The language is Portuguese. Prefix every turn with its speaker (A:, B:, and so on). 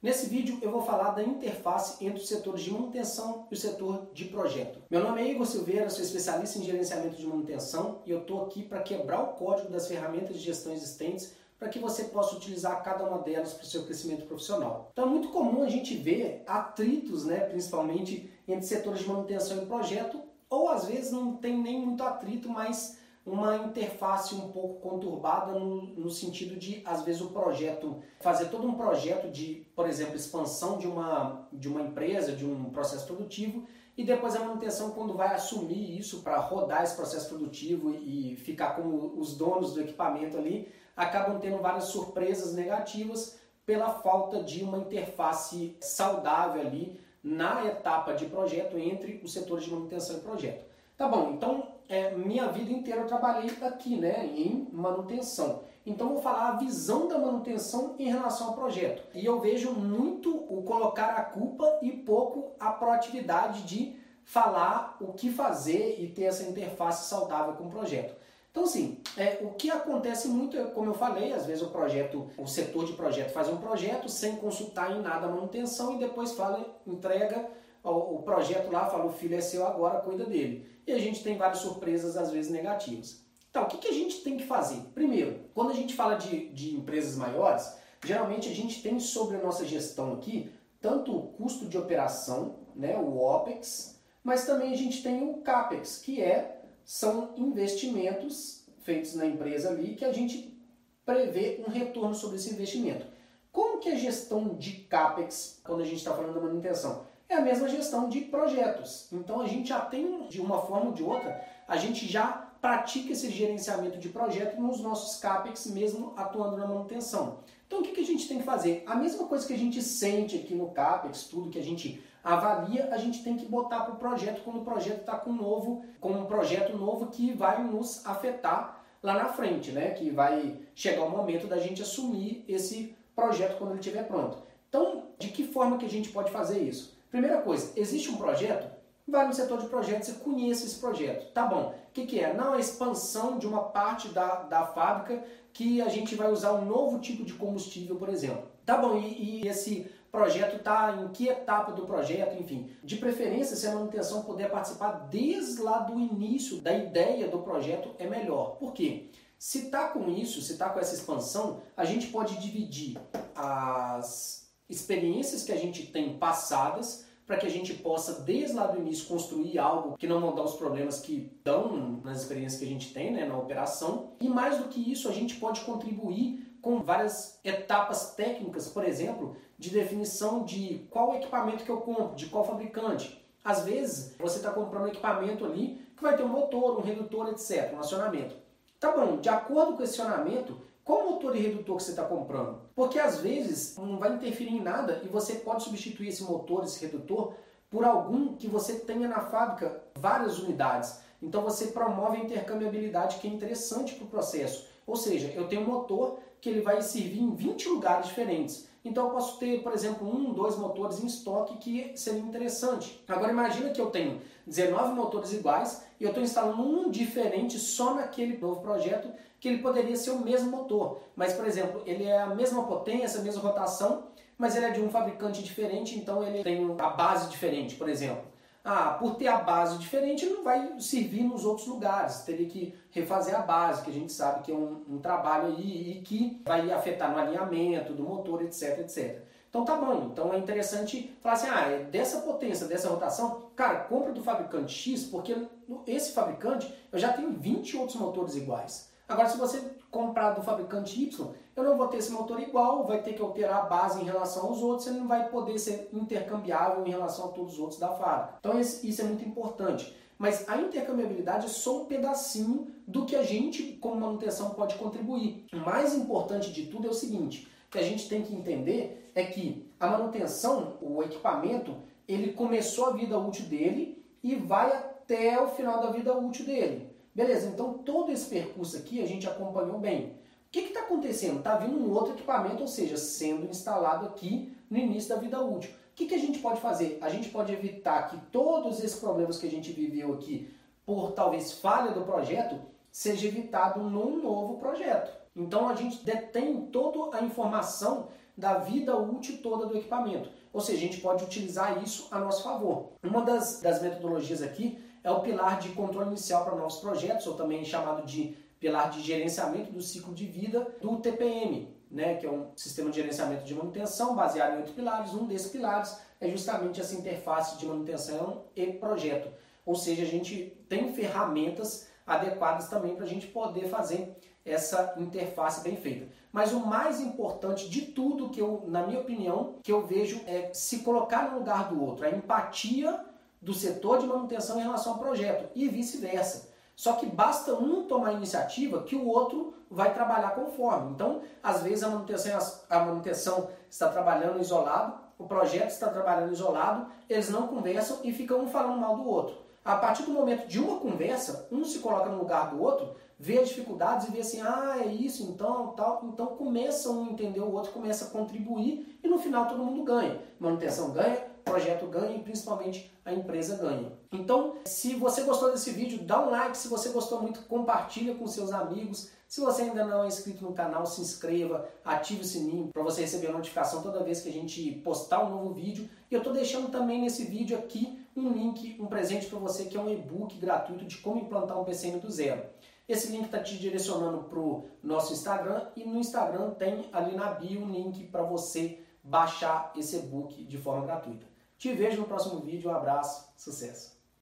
A: Nesse vídeo eu vou falar da interface entre os setores de manutenção e o setor de projeto. Meu nome é Igor Silveira, sou especialista em gerenciamento de manutenção e eu estou aqui para quebrar o código das ferramentas de gestão existentes para que você possa utilizar cada uma delas para o seu crescimento profissional. Então é muito comum a gente ver atritos, né, principalmente entre setores de manutenção e projeto, ou às vezes não tem nem muito atrito, mas uma interface um pouco conturbada no, no, sentido de, às vezes, o projeto, fazer todo um projeto de, por exemplo, expansão de uma, de uma empresa, de um processo produtivo, e depois a manutenção, quando vai assumir isso para rodar esse processo produtivo e ficar como os donos do equipamento ali, acabam tendo várias surpresas negativas pela falta de uma interface saudável ali na etapa de projeto entre os setores de manutenção e projeto. Tá bom, então é, minha vida inteira eu trabalhei aqui, né, em manutenção. Então vou falar a visão da manutenção em relação ao projeto. E eu vejo muito o colocar a culpa e pouco a proatividade de falar o que fazer e ter essa interface saudável com o projeto. Então, assim, é, o que acontece muito, é, como eu falei, às vezes o projeto, o setor de projeto faz um projeto sem consultar em nada a manutenção e depois fala, entrega o, projeto lá, fala, o filho é seu agora, cuida dele e a gente tem várias surpresas, às vezes negativas. Então, o que, que a gente tem que fazer? Primeiro, quando a gente fala de, de empresas maiores, geralmente a gente tem sobre a nossa gestão aqui tanto o custo de operação, né, o OPEX, mas também a gente tem o CAPEX, que é, são investimentos feitos na empresa ali que a gente prevê um retorno sobre esse investimento. Como que é a gestão de CAPEX quando a gente está falando da manutenção? É a mesma gestão de projetos. Então a gente já tem, de uma forma ou de outra, a gente já pratica esse gerenciamento de projeto nos nossos CAPEX, mesmo atuando na manutenção. Então o que, a gente tem que fazer? A mesma coisa que a gente sente aqui no CAPEX, tudo que a gente avalia, a gente tem que botar para o projeto quando o projeto está com um novo, com um projeto novo que vai nos afetar lá na frente, né? Que vai chegar o momento da gente assumir esse projeto quando ele estiver pronto. Então, de que forma que a gente pode fazer isso? Primeira coisa, existe um projeto? Vai no setor de projetos e conheça esse projeto. Tá bom. O que, que é? Não a expansão de uma parte da, da fábrica que a gente vai usar um novo tipo de combustível, por exemplo. Tá bom, e, e esse projeto está em que etapa do projeto, enfim. De preferência, se a manutenção puder participar desde lá do início da ideia do projeto, é melhor. Por quê? Se está com isso, se está com essa expansão, a gente pode dividir as experiências que a gente tem passadas para que a gente possa, desde lá do início, construir algo que não vão dar os problemas que dão nas experiências que a gente tem né, na operação. E mais do que isso, a gente pode contribuir com várias etapas técnicas, por exemplo, de definição de qual equipamento que eu compro, de qual fabricante. Às vezes, você está comprando um equipamento ali que vai ter um motor, um redutor, etc., um acionamento. Tá bom, de acordo com esse acionamento, qual motor e redutor que você está comprando? Porque às vezes não vai interferir em nada e você pode substituir esse motor, esse redutor, por algum que você tenha na fábrica várias unidades. Então você promove a intercambiabilidade que é interessante para o processo. Ou seja, eu tenho um motor que ele vai servir em 20 lugares diferentes. Então eu posso ter, por exemplo, um, dois motores em estoque que seria interessante. Agora imagina que eu tenho 19 motores iguais e eu estou instalando um diferente só naquele novo projeto que ele poderia ser o mesmo motor. Mas, por exemplo, ele é a mesma potência, a mesma rotação, mas ele é de um fabricante diferente, então ele tem a base diferente, por exemplo. Ah, por ter a base diferente, não vai servir nos outros lugares. Teria que refazer a base, que a gente sabe que é um, um trabalho aí e que vai afetar no alinhamento do motor, etc, etc. Então tá bom, então é interessante falar assim, ah, é dessa potência, dessa rotação, cara, compra do fabricante X, porque esse fabricante eu já tenho 20 outros motores iguais. Agora, se você comprar do fabricante Y, eu não vou ter esse motor igual, vai ter que alterar a base em relação aos outros, ele não vai poder ser intercambiável em relação a todos os outros da fábrica. Então, isso é muito importante. Mas a intercambiabilidade é só um pedacinho do que a gente, como manutenção, pode contribuir. O mais importante de tudo é o seguinte: que a gente tem que entender é que a manutenção, o equipamento, ele começou a vida útil dele e vai até o final da vida útil dele. Beleza, então todo esse percurso aqui a gente acompanhou bem. O que está acontecendo? Está vindo um outro equipamento, ou seja, sendo instalado aqui no início da vida útil. O que, que a gente pode fazer? A gente pode evitar que todos esses problemas que a gente viveu aqui, por talvez falha do projeto, seja evitado num novo projeto. Então a gente detém toda a informação da vida útil toda do equipamento. Ou seja, a gente pode utilizar isso a nosso favor. Uma das, das metodologias aqui é o pilar de controle inicial para novos projetos, ou também chamado de pilar de gerenciamento do ciclo de vida do TPM, né, que é um sistema de gerenciamento de manutenção baseado em oito pilares. Um desses pilares é justamente essa interface de manutenção e projeto. Ou seja, a gente tem ferramentas adequadas também para a gente poder fazer essa interface bem feita. Mas o mais importante de tudo que eu, na minha opinião, que eu vejo é se colocar no lugar do outro, a empatia do setor de manutenção em relação ao projeto e vice-versa. Só que basta um tomar iniciativa que o outro vai trabalhar conforme. Então, às vezes a manutenção, a manutenção está trabalhando isolado, o projeto está trabalhando isolado, eles não conversam e ficam um falando mal do outro. A partir do momento de uma conversa, um se coloca no lugar do outro, vê as dificuldades e vê assim, ah, é isso, então, tal. Então começa um a entender o outro, começa a contribuir e no final todo mundo ganha. Manutenção ganha, projeto ganha e principalmente a empresa ganha. Então, se você gostou desse vídeo, dá um like. Se você gostou muito, compartilha com seus amigos. Se você ainda não é inscrito no canal, se inscreva, ative o sininho para você receber a notificação toda vez que a gente postar um novo vídeo. E eu estou deixando também nesse vídeo aqui um link, um presente para você que é um e-book gratuito de como implantar um PCM do zero. Esse link está te direcionando para o nosso Instagram e no Instagram tem ali na bio um link para você baixar esse e-book de forma gratuita. Te vejo no próximo vídeo, um abraço, sucesso!